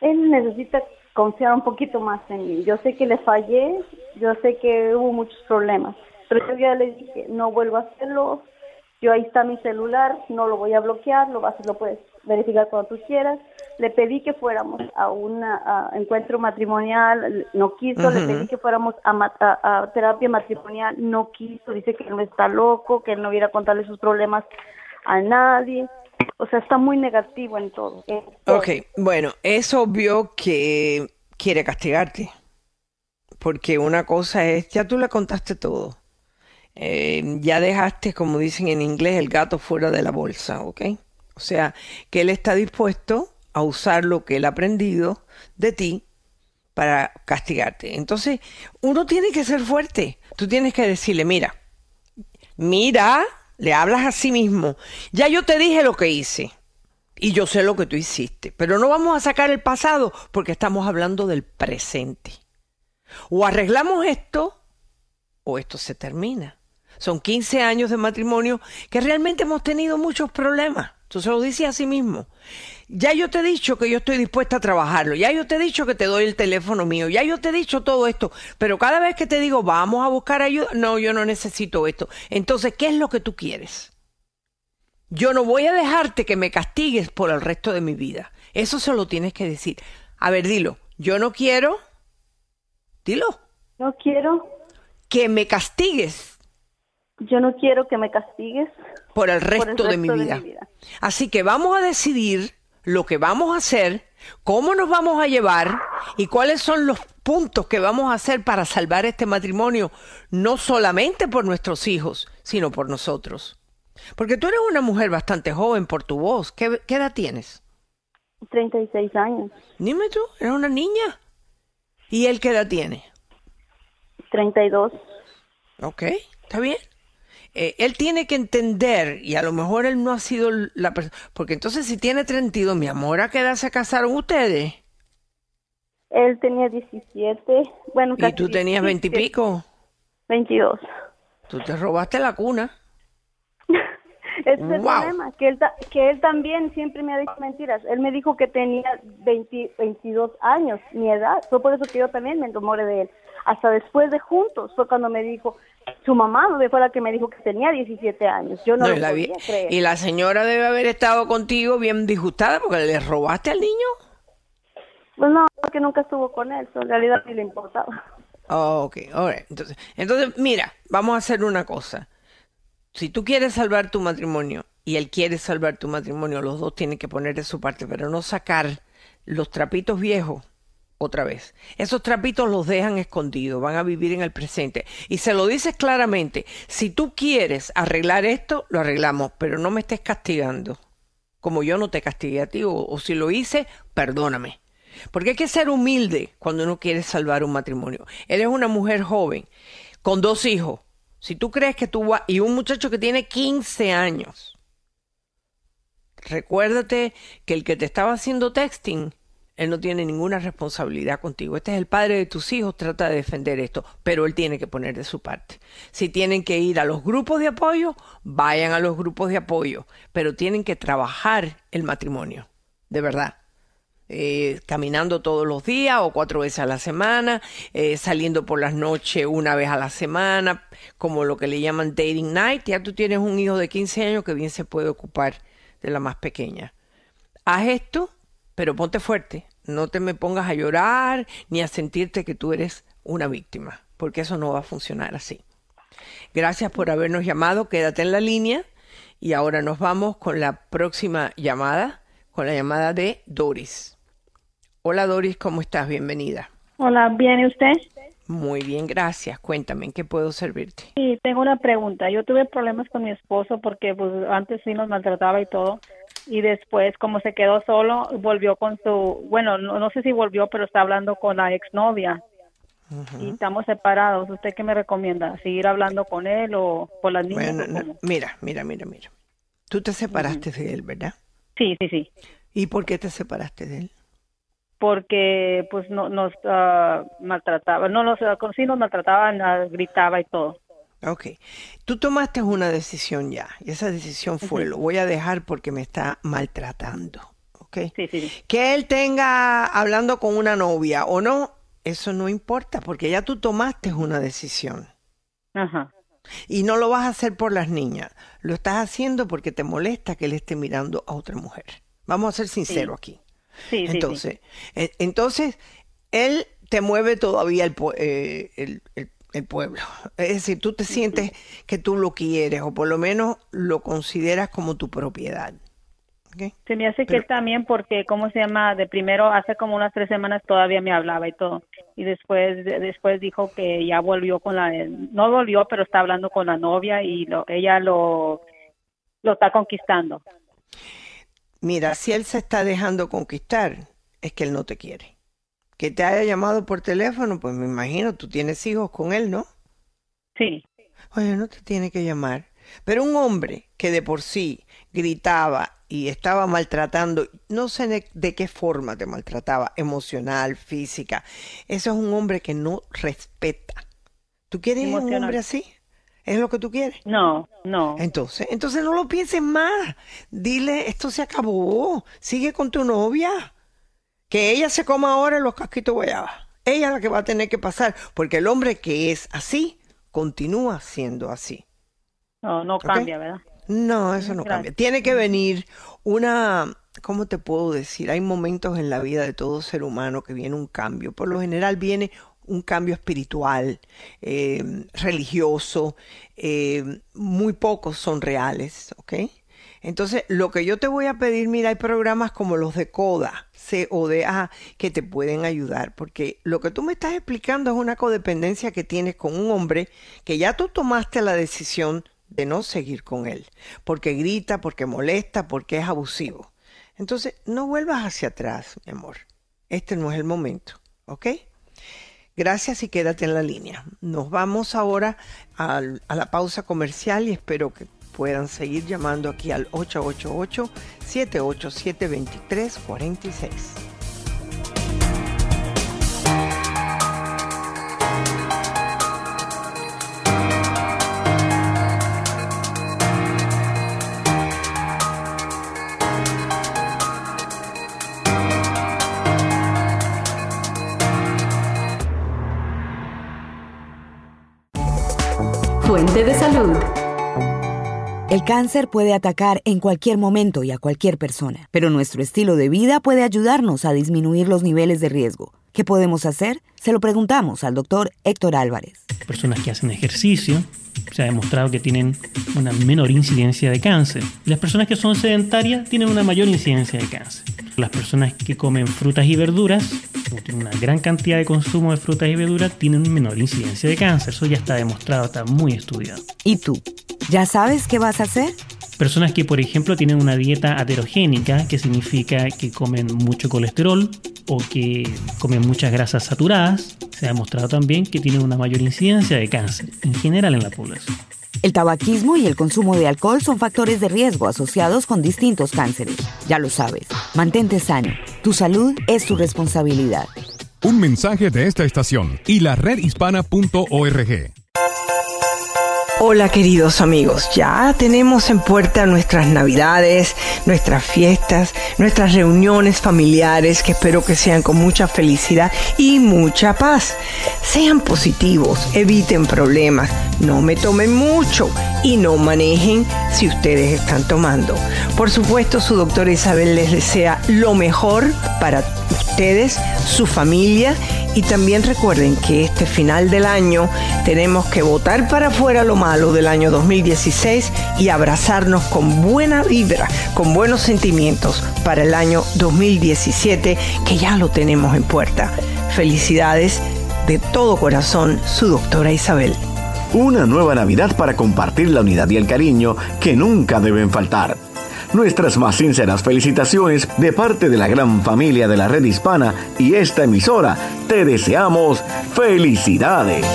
Él necesita confiar un poquito más en mí. Yo sé que le fallé, yo sé que hubo muchos problemas, pero yo ya le dije, no vuelvo a hacerlo, yo ahí está mi celular, no lo voy a bloquear, lo vas, lo puedes verificar cuando tú quieras. Le pedí que fuéramos a un encuentro matrimonial, no quiso. Le pedí que fuéramos a, terapia matrimonial, no quiso. Dice que él no está loco, que él no viera contarle sus problemas a nadie. O sea, está muy negativo en todo. Ok, bueno, es obvio que quiere castigarte. Porque una cosa es, ya tú le contaste todo eh, ya dejaste, como dicen en inglés, el gato fuera de la bolsa, ¿ok? O sea, que él está dispuesto a usar lo que él ha aprendido de ti para castigarte. Entonces, uno tiene que ser fuerte. Tú tienes que decirle, mira, mira, le hablas a sí mismo. Ya yo te dije lo que hice. Y yo sé lo que tú hiciste. Pero no vamos a sacar el pasado porque estamos hablando del presente. O arreglamos esto o esto se termina. Son 15 años de matrimonio que realmente hemos tenido muchos problemas. Tú se lo dices a sí mismo. Ya yo te he dicho que yo estoy dispuesta a trabajarlo. Ya yo te he dicho que te doy el teléfono mío. Ya yo te he dicho todo esto. Pero cada vez que te digo, vamos a buscar ayuda, no, yo no necesito esto. Entonces, ¿qué es lo que tú quieres? Yo no voy a dejarte que me castigues por el resto de mi vida. Eso se lo tienes que decir. A ver, dilo. Yo no quiero. Dilo. No quiero. Que me castigues yo no quiero que me castigues por el resto, de, mi vida. Así que vamos a decidir lo que vamos a hacer, cómo nos vamos a llevar y cuáles son los puntos que vamos a hacer para salvar este matrimonio, no solamente por nuestros hijos, sino por nosotros. Porque tú eres una mujer bastante joven por tu voz. ¿Qué, qué edad tienes? 36 años. Dime tú, eres una niña. ¿Y él qué edad tiene? 32. Ok, está bien. Eh, él tiene que entender, y a lo mejor él no ha sido la persona, porque entonces si tiene 32, mi amor, ¿a qué edad se casaron ustedes? Él tenía 17, bueno, ¿Y tú tenías 20 y pico? 22. Tú te robaste la cuna. Ese es el problema, que él, que él también siempre me ha dicho mentiras. Él me dijo que tenía 20, 22 años, mi edad. Fue por eso que yo también me enamoré de él. Hasta después de juntos fue cuando me dijo, su mamá fue la que me dijo que tenía 17 años. Yo no, lo podía creer. Y la señora debe haber estado contigo bien disgustada porque le robaste al niño. Pues no, porque nunca estuvo con él, en realidad ni le importaba. Oh, ok, Entonces, entonces, mira, vamos a hacer una cosa. Si tú quieres salvar tu matrimonio, y él quiere salvar tu matrimonio, los dos tienen que poner de su parte, pero no sacar los trapitos viejos otra vez. Esos trapitos los dejan escondidos, van a vivir en el presente. Y se lo dices claramente, si tú quieres arreglar esto, lo arreglamos, pero no me estés castigando, como yo no te castigué a ti, o, o si lo hice, perdóname. Porque hay que ser humilde cuando uno quiere salvar un matrimonio. Eres una mujer joven, con dos hijos. Si tú crees que tú vas, y un muchacho que tiene 15 años, recuérdate que el que te estaba haciendo texting él no tiene ninguna responsabilidad contigo. Este es el padre de tus hijos, trata de defender esto, pero él tiene que poner de su parte. Si tienen que ir a los grupos de apoyo, vayan a los grupos de apoyo, pero tienen que trabajar el matrimonio, de verdad. Eh, caminando todos los días o cuatro veces a la semana, eh, saliendo por las noches una vez a la semana, como lo que le llaman dating night. Ya tú tienes un hijo de 15 años que bien se puede ocupar de la más pequeña. Haz esto pero ponte fuerte, no te me pongas a llorar ni a sentirte que tú eres una víctima, porque eso no va a funcionar así. Gracias por habernos llamado, quédate en la línea y ahora nos vamos con la próxima llamada, con la llamada de Doris. Hola Doris, ¿cómo estás? Bienvenida. Hola, ¿bien y usted? Muy bien, gracias. Cuéntame, ¿en qué puedo servirte? Sí, tengo una pregunta. Yo tuve problemas con mi esposo porque pues, antes sí nos maltrataba y todo y después como se quedó solo volvió con su bueno no, sé si volvió pero está hablando con la exnovia. Y estamos separados. Usted qué me recomienda seguir hablando con él o con las niñas bueno, mira mira mira mira. Tú te separaste de él verdad sí sí sí. Y por qué te separaste de él porque pues no nos uh, maltrataba no nos sí nos maltrataban uh, gritaba y todo Ok. Tú tomaste una decisión ya, y esa decisión fue, lo voy a dejar porque me está maltratando. ¿Ok? Sí, sí. Que él tenga hablando con una novia o no, eso no importa, porque ya tú tomaste una decisión. Ajá. Y no lo vas a hacer por las niñas, lo estás haciendo porque te molesta que él esté mirando a otra mujer. Vamos a ser sinceros aquí. Sí, entonces, sí, entonces, él te mueve todavía el, eh, el, el, el pueblo. Es decir, tú te sientes que tú lo quieres o por lo menos lo consideras como tu propiedad. Se me hace que él también porque, ¿cómo se llama? De primero, hace como unas tres semanas todavía me hablaba y todo. Y después después dijo que ya volvió con la... No volvió, pero está hablando con la novia y lo, ella lo, lo está conquistando. Mira, si él se está dejando conquistar, es que él no te quiere que te haya llamado por teléfono, pues me imagino, tú tienes hijos con él, ¿no? Sí. Oye, no te tiene que llamar. Pero un hombre que de por sí gritaba y estaba maltratando, no sé de qué forma te maltrataba, emocional, física, eso es un hombre que no respeta. ¿Tú quieres un hombre así? ¿Es lo que tú quieres? No, no. Entonces, entonces no lo pienses más. Dile, esto se acabó. Sigue con tu novia que ella se coma ahora los casquitos guayaba. Ella es la que va a tener que pasar, porque el hombre que es así, continúa siendo así. No, no cambia, ¿verdad? No, eso no cambia. Tiene que venir una, ¿cómo te puedo decir? Hay momentos en la vida de todo ser humano que viene un cambio. Por lo general viene un cambio espiritual, eh, religioso, eh, muy pocos son reales, ¿ok? Entonces, lo que yo te voy a pedir, mira, hay programas como los de CODA, C-O-D-A, que te pueden ayudar, porque lo que tú me estás explicando es una codependencia que tienes con un hombre que ya tú tomaste la decisión de no seguir con él, porque grita, porque molesta, porque es abusivo. Entonces, no vuelvas hacia atrás, mi amor. Este no es el momento, ¿ok? Gracias y quédate en la línea. Nos vamos ahora a, a la pausa comercial y espero que puedan seguir llamando aquí al 888-787-2346. El cáncer puede atacar en cualquier momento y a cualquier persona, pero nuestro estilo de vida puede ayudarnos a disminuir los niveles de riesgo. ¿Qué podemos hacer? Se lo preguntamos al doctor Héctor Álvarez. Personas que hacen ejercicio, se ha demostrado que tienen una menor incidencia de cáncer. Las personas que son sedentarias tienen una mayor incidencia de cáncer. Las personas que comen frutas y verduras, o tienen una gran cantidad de consumo de frutas y verduras, tienen menor incidencia de cáncer. Eso ya está demostrado, está muy estudiado. ¿Y tú? ¿Ya sabes qué vas a hacer? Personas que, por ejemplo, tienen una dieta aterogénica, que significa que comen mucho colesterol o que comen muchas grasas saturadas, se ha demostrado también que tienen una mayor incidencia de cáncer en general en la población. El tabaquismo y el consumo de alcohol son factores de riesgo asociados con distintos cánceres. Ya lo sabes, mantente sano. Tu salud es tu responsabilidad. Un mensaje de esta estación y la redhispana.org. Hola queridos amigos, ya tenemos en puerta nuestras navidades, nuestras fiestas, nuestras reuniones familiares que espero que sean con mucha felicidad y mucha paz. Sean positivos, eviten problemas, no me tomen mucho y no manejen si ustedes están tomando. Por supuesto, su doctora Isabel les desea lo mejor para ustedes, su familia y también recuerden que este final del año tenemos que votar para afuera lo malo del año 2016 y abrazarnos con buena vibra, con buenos sentimientos para el año 2017 que ya lo tenemos en puerta. Felicidades de todo corazón, su doctora Isabel. Una nueva Navidad para compartir la unidad y el cariño que nunca deben faltar. Nuestras más sinceras felicitaciones de parte de la gran familia de la red hispana y esta emisora. Te deseamos felicidades.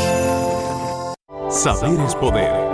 Saber es poder.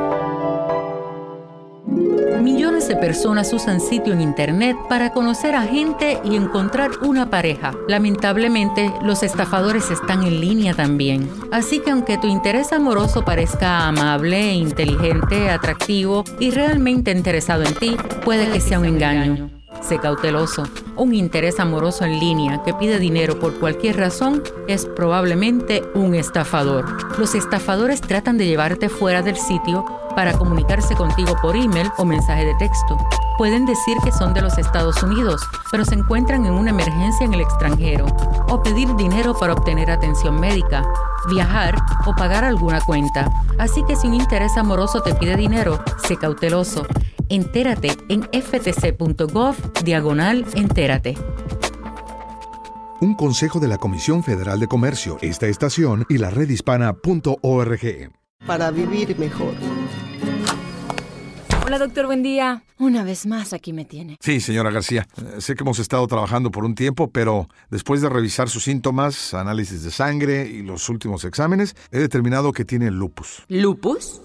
Millones de personas usan sitio en Internet para conocer a gente y encontrar una pareja. Lamentablemente, los estafadores están en línea también. Así que aunque tu interés amoroso parezca amable, inteligente, atractivo y realmente interesado en ti, puede que sea un engaño. Sé cauteloso. Un interés amoroso en línea que pide dinero por cualquier razón es probablemente un estafador. Los estafadores tratan de llevarte fuera del sitio para comunicarse contigo por email o mensaje de texto. Pueden decir que son de los Estados Unidos, pero se encuentran en una emergencia en el extranjero, o pedir dinero para obtener atención médica, viajar o pagar alguna cuenta. Así que si un interés amoroso te pide dinero, sé cauteloso. Entérate en ftc.gov diagonal entérate. Un consejo de la Comisión Federal de Comercio, esta estación y la redhispana.org. Para vivir mejor. Hola, doctor, buen día. Una vez más aquí me tiene. Sí, señora García. Eh, Sé que hemos estado trabajando por un tiempo, pero después de revisar sus síntomas, análisis de sangre y los últimos exámenes, he determinado que tiene lupus. ¿Lupus?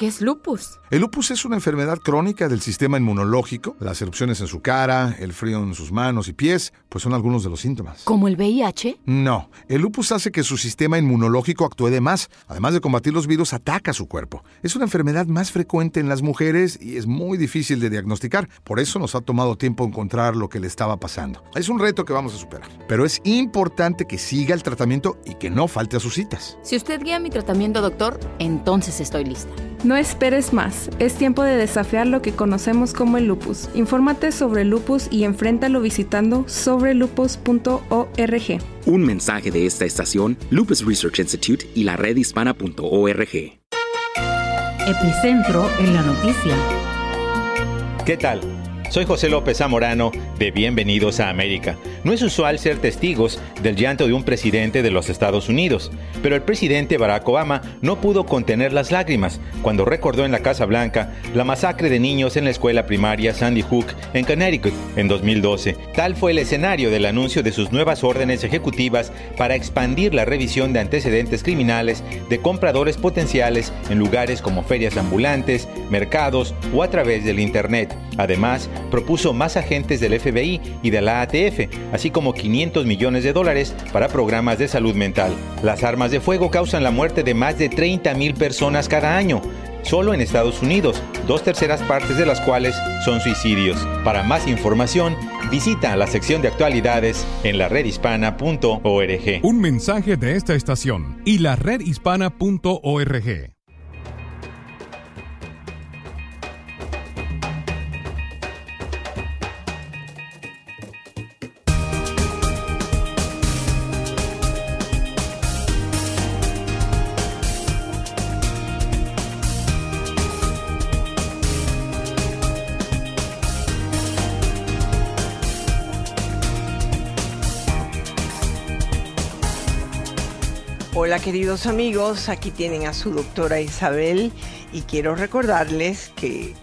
¿Qué es lupus? El lupus es una enfermedad crónica del sistema inmunológico. Las erupciones en su cara, el frío en sus manos y pies, pues son algunos de los síntomas. ¿Como el VIH? No, el lupus hace que su sistema inmunológico actúe de más. Además de combatir los virus, ataca su cuerpo. Es una enfermedad más frecuente en las mujeres y es muy difícil de diagnosticar. Por eso nos ha tomado tiempo encontrar lo que le estaba pasando. Es un reto que vamos a superar. Pero es importante que siga el tratamiento y que no falte a sus citas. Si usted guía mi tratamiento, doctor, entonces estoy lista. No esperes más, es tiempo de desafiar lo que conocemos como el lupus. Infórmate sobre el lupus y enfréntalo visitando sobrelupus.org. Un mensaje de esta estación, Lupus Research Institute y la redhispana.org. Epicentro en la noticia. ¿Qué tal? Soy José López Zamorano de Bienvenidos a América. No es usual ser testigos del llanto de un presidente de los Estados Unidos, pero el presidente Barack Obama no pudo contener las lágrimas cuando recordó en la Casa Blanca la masacre de niños en la escuela primaria Sandy Hook en Connecticut en 2012. Tal fue el escenario del anuncio de sus nuevas órdenes ejecutivas para expandir la revisión de antecedentes criminales de compradores potenciales en lugares como ferias ambulantes, mercados o a través del Internet. Además, propuso más agentes del FBI y de la ATF, así como 500 millones de dólares para programas de salud mental. Las armas de fuego causan la muerte de más de 30 mil personas cada año, solo en Estados Unidos, dos terceras partes de las cuales son suicidios. Para más información, visita la sección de actualidades en la redhispana.org. Un mensaje de esta estación y la redhispana.org. queridos amigos, aquí tienen a su doctora Isabel y quiero recordarles que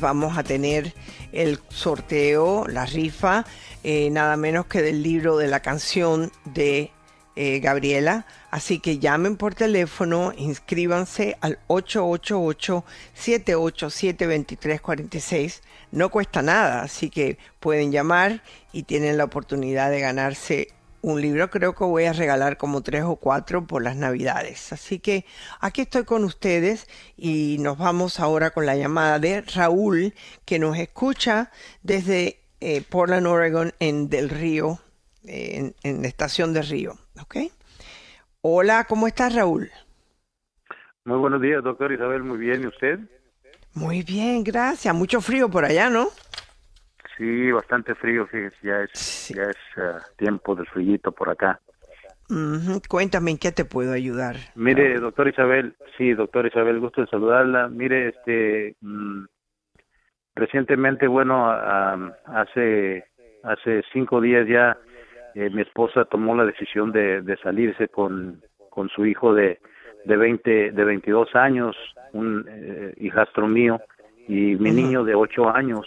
vamos a tener el sorteo, la rifa, eh, nada menos que del libro de la canción de eh, Gabriela. Así que llamen por teléfono, inscríbanse al 888-787-2346. No cuesta nada, así que pueden llamar y tienen la oportunidad de ganarse un libro. Creo que voy a regalar como tres o cuatro por las navidades. Así que aquí estoy con ustedes y nos vamos ahora con la llamada de Raúl, que nos escucha desde eh, Portland, Oregon, en Del Río, en, en la estación de Río. ¿Ok? Hola, ¿cómo estás, Raúl? Muy buenos días, doctor Isabel. Muy bien, ¿y usted? Muy bien, gracias. Mucho frío por allá, ¿no? Sí, bastante frío, fíjese, ya es, ya es ah, tiempo del frío por acá. Cuéntame, ¿en qué te puedo ayudar? Mire, doctor Isabel, sí, doctor Isabel, gusto en saludarla. Mire, este, mm, recientemente, bueno, hace, hace cinco días ya, eh, mi esposa tomó la decisión de, de salirse con, con su hijo de, de 20, de 22 años, un eh, hijastro mío, y mi niño de 8 años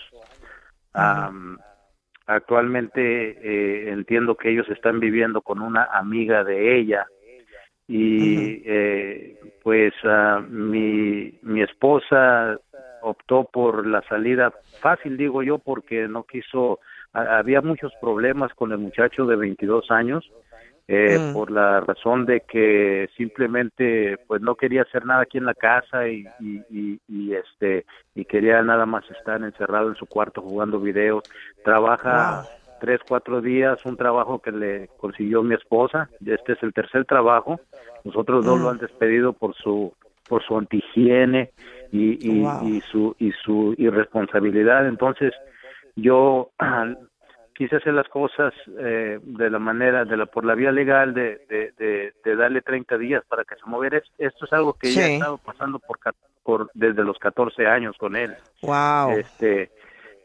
actualmente eh, entiendo que ellos están viviendo con una amiga de ella y eh, pues uh, mi, mi esposa optó por la salida fácil, digo yo, porque no quiso, había muchos problemas con el muchacho de 22 años eh, mm. por la razón de que simplemente pues no quería hacer nada aquí en la casa y, y, este y quería nada más estar encerrado en su cuarto jugando videos. Trabaja tres cuatro días un trabajo que le consiguió mi esposa. Este es el tercer trabajo. Nosotros dos lo mm. han despedido por su por su antihigiene y, y su y su irresponsabilidad. Entonces yo quise hacer las cosas eh, de la manera, de la por la vía legal, de, de, de, darle 30 días para que se moviera. Esto es algo que ya he estado pasando por, por desde los 14 años con él. Wow. Este,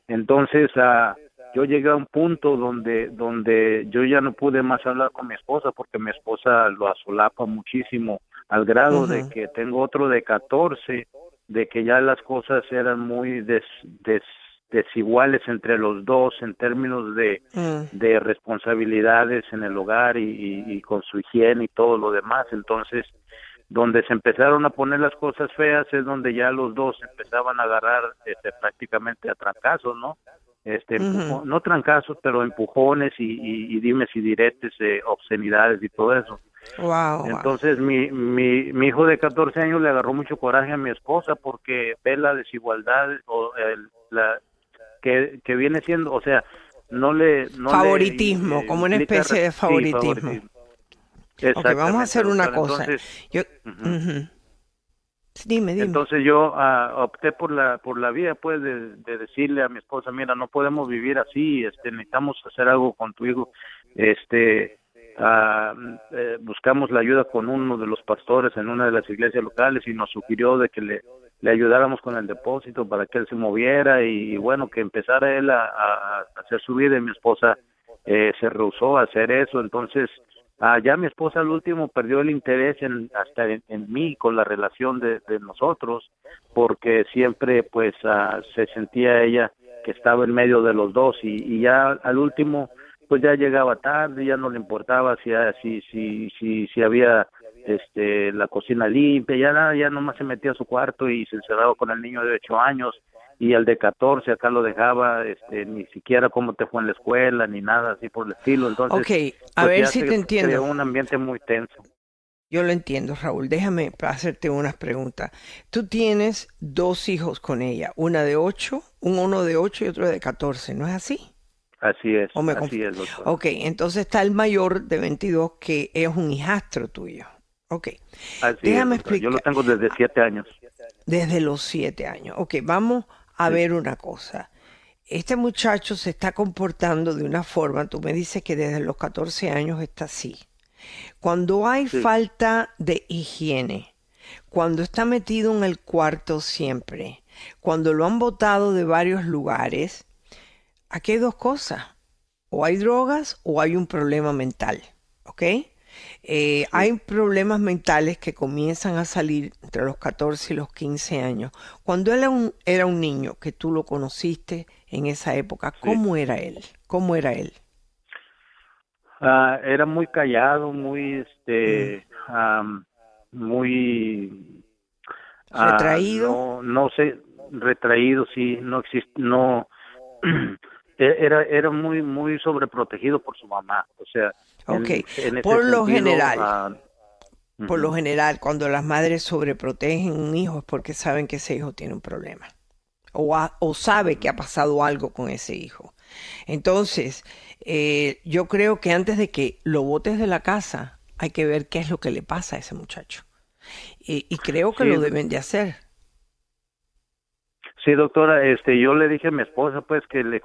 entonces, uh, yo llegué a un punto donde, donde yo ya no pude más hablar con mi esposa porque mi esposa lo asolapa muchísimo al grado de que tengo otro de 14, de que ya las cosas eran muy des, des desiguales entre los dos en términos de, mm. de responsabilidades en el hogar y, y, con su higiene y todo lo demás. Entonces, donde se empezaron a poner las cosas feas es donde ya los dos empezaban a agarrar este, prácticamente a trancazos, ¿no? Este, no trancazos, pero empujones y, y, dimes y diretes, eh, obscenidades y todo eso. Wow, Entonces mi, mi, mi hijo de 14 años le agarró mucho coraje a mi esposa porque ve la desigualdad o el, la, que, viene siendo, o sea, no le... favoritismo, como una especie de favoritismo. vamos a hacer una cosa. yo, Dime, dime. Entonces yo ah, opté por la por la vía pues de, decirle a mi esposa, mira, no podemos vivir así, este necesitamos hacer algo con tu hijo. Este eh, buscamos la ayuda con uno de los pastores en una de las iglesias locales y nos sugirió de que le le ayudáramos con el depósito para que él se moviera y, bueno, que empezara él a, hacer su vida y mi esposa eh, se rehusó a hacer eso, entonces ah, ya mi esposa al último perdió el interés en, hasta en, mí con la relación de, nosotros porque siempre pues ah, se sentía ella que estaba en medio de los dos y, ya al último pues ya llegaba tarde, ya no le importaba si, si, si, si, si había este la cocina limpia, ya ya nomás se metía a su cuarto y se encerraba con el niño de ocho años y el de 14 acá lo dejaba, este, ni siquiera cómo te fue en la escuela, ni nada así por el estilo. Entonces, ok, a pues, ver si te entiendo. un ambiente muy tenso. Yo lo entiendo, Raúl. Déjame hacerte unas preguntas. Tú tienes dos hijos con ella, una de ocho, un uno de ocho y otro de 14, ¿no es así? Así es, así es, doctor. Ok, entonces está el mayor de 22 que es un hijastro tuyo. Ok. Déjame explicar. Yo lo tengo desde siete años. Desde los siete años. Ok, vamos a ver una cosa. Este muchacho se está comportando de una forma, tú me dices que desde los 14 años está así. Cuando hay falta de higiene, cuando está metido en el cuarto siempre, cuando lo han botado de varios lugares, aquí hay dos cosas. O hay drogas o hay un problema mental. ¿Ok? Eh, hay problemas mentales que comienzan a salir entre los 14 y los 15 años. Cuando él era un, era un niño, que tú lo conociste en esa época, ¿cómo era él? ¿Cómo era él? Ah, era muy callado, muy, este, mm. muy... Ah, ¿Retraído? no, no sé, retraído, sí, no existe, no... E-, era era muy muy sobreprotegido por su mamá o sea Ok, por lo general, ah, por lo general, cuando las madres sobreprotegen un hijo es porque saben que ese hijo tiene un problema o, o sabe que ha pasado algo con ese hijo. Entonces, eh, yo creo que antes de que lo botes de la casa, hay que ver qué es lo que le pasa a ese muchacho. Y, y creo que lo deben de hacer. Sí, doctora, este, yo le dije a mi esposa, pues, que le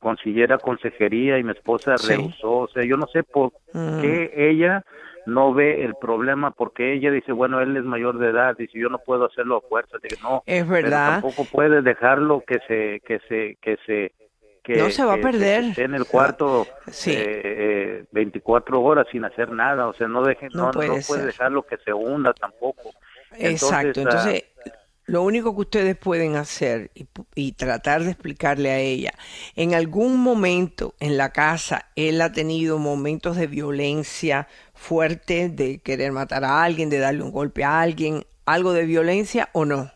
consiguiera consejería y mi esposa rehusó. O sea, yo no sé por mm. qué ella no ve el problema, porque ella dice, bueno, él es mayor de edad, y si yo no puedo hacerlo a fuerza. Digo, no, es verdad. tampoco puede dejarlo que se, que se, que se, que, no se va a perder. esté en el cuarto sí. eh, 24 eh, horas sin hacer nada, o sea, no deje, no, puede, dejarlo que se hunda tampoco. Exacto, entonces ah, lo único que ustedes pueden hacer y, tratar de explicarle a ella, en algún momento en la casa él ha tenido momentos de violencia fuerte, de querer matar a alguien, de darle un golpe a alguien, algo de violencia o no.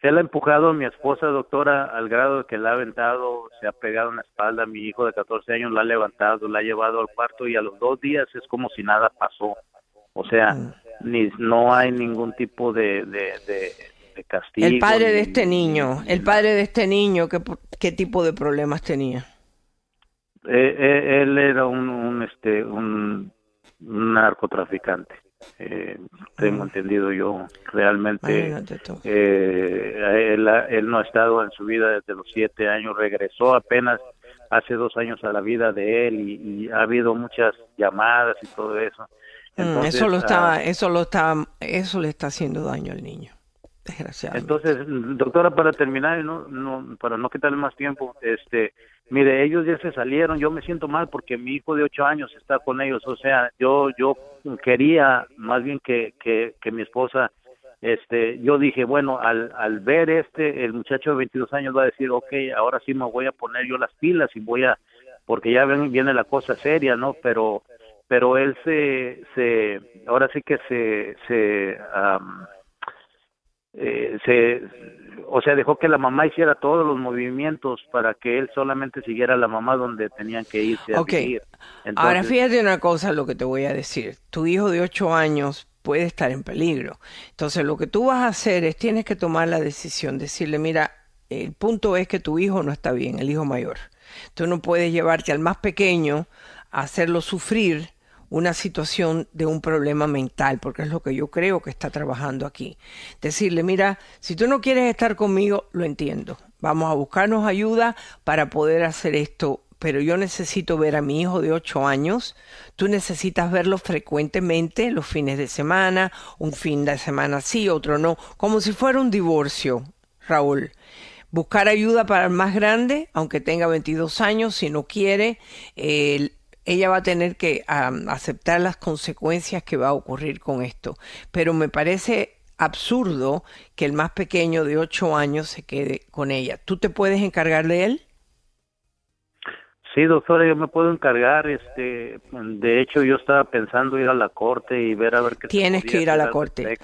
Él ha empujado a mi esposa, doctora, al grado de que la ha aventado, se ha pegado en la espalda. Mi hijo de 14 años la ha levantado, la ha llevado al cuarto y a los dos días es como si nada pasó. O sea, mm ni no hay ningún tipo de, de, castigo. El padre de este niño, el padre de este niño, ¿qué, qué tipo de problemas tenía? Eh, eh, él era un, un este un, narcotraficante. Eh, tengo mm. entendido yo realmente eh, él, él, no ha estado en su vida desde los siete años regresó apenas hace dos años a la vida de él y ha habido muchas llamadas y todo eso Mm, eso lo está, ah, eso lo está, eso le está haciendo daño al niño. Entonces, doctora, para terminar, no, no, para no quitarle más tiempo, este, mire, ellos ya se salieron, yo me siento mal porque mi hijo de ocho años está con ellos, o sea, yo, yo quería más bien que, que, que mi esposa, este, yo dije, bueno, al, al ver este, el muchacho de 22 años va a decir, ok, ahora sí me voy a poner yo las pilas y voy a, porque ya ven, viene la cosa seria, ¿no? Pero pero él se, se ahora sí que se, se, eh, se, o sea, dejó que la mamá hiciera todos los movimientos para que él solamente siguiera la mamá donde tenían que irse a vivir. Ahora fíjate una cosa, lo que te voy a decir. Tu hijo de ocho años puede estar en peligro. Entonces, lo que tú vas a hacer es tienes que tomar la decisión, decirle, mira, el punto es que tu hijo no está bien, el hijo mayor. Tú no puedes llevarte al más pequeño a hacerlo sufrir una situación de un problema mental, porque es lo que yo creo que está trabajando aquí. Decirle, mira, si tú no quieres estar conmigo, lo entiendo. Vamos a buscarnos ayuda para poder hacer esto, pero yo necesito ver a mi hijo de 8 años. Tú necesitas verlo frecuentemente los fines de semana, un fin de semana sí, otro no, como si fuera un divorcio, Raúl buscar ayuda para el más grande, aunque tenga 22 años, si no quiere, el ella va a tener que aceptar las consecuencias que va a ocurrir con esto. Pero me parece absurdo que el más pequeño de ocho años se quede con ella. ¿Tú te puedes encargar de él? Sí, doctora, yo me puedo encargar. Este, de hecho, yo estaba pensando ir a la corte y ver a ver qué. Tienes que ir a la corte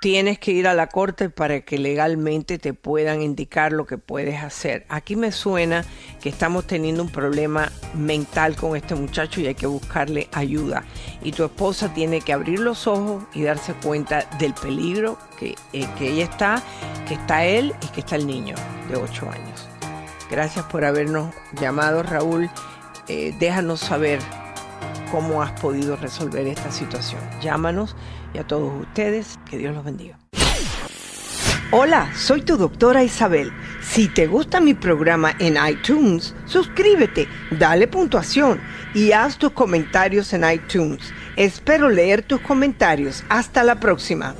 tienes que ir a la corte para que legalmente te puedan indicar lo que puedes hacer. Aquí me suena que estamos teniendo un problema mental con este muchacho y hay que buscarle ayuda. Y tu esposa tiene que abrir los ojos y darse cuenta del peligro que, eh, que ella está, que está él y que está el niño de 8 años. Gracias por habernos llamado, Raúl. Eh, déjanos saber cómo has podido resolver esta situación. Llámanos y a todos ustedes, que Dios los bendiga. Hola, soy tu doctora Isabel. Si te gusta mi programa en iTunes, suscríbete, dale puntuación y haz tus comentarios en iTunes. Espero leer tus comentarios. Hasta la próxima.